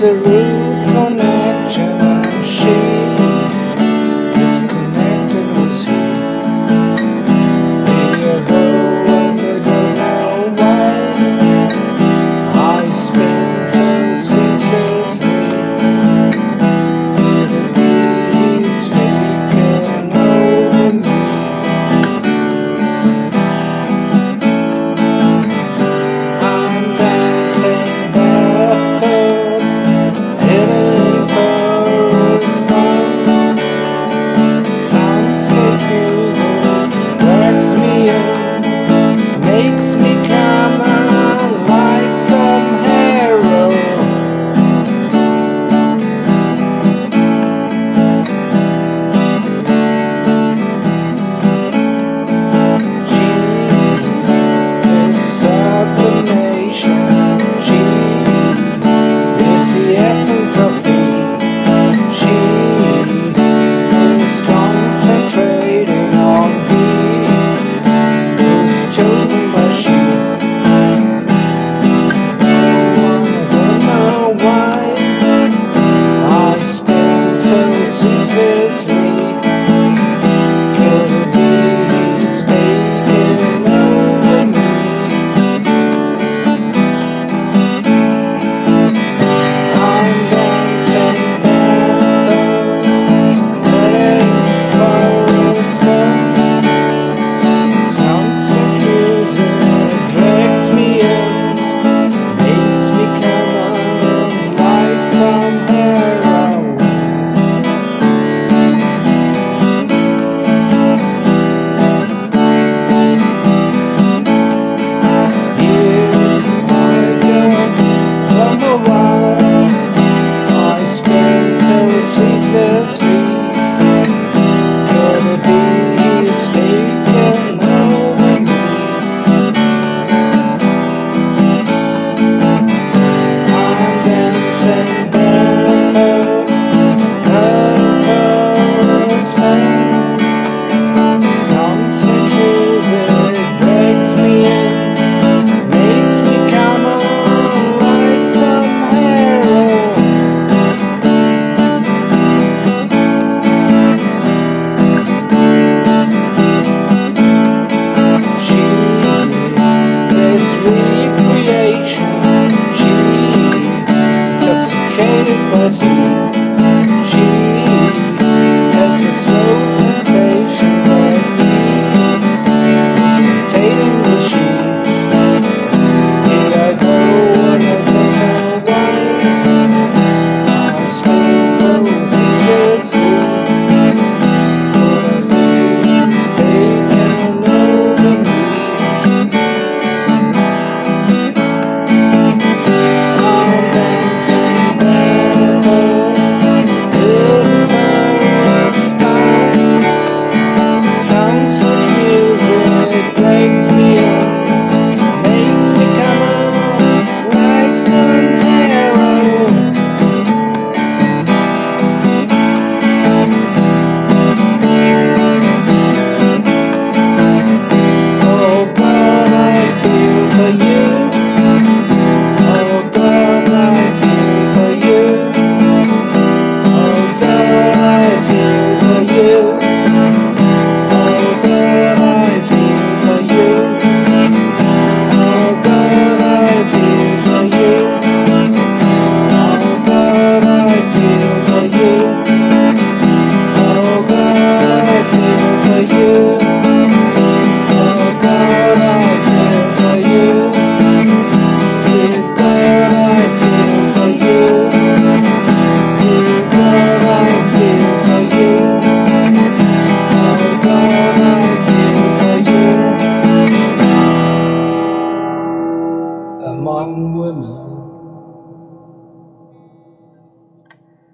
misery.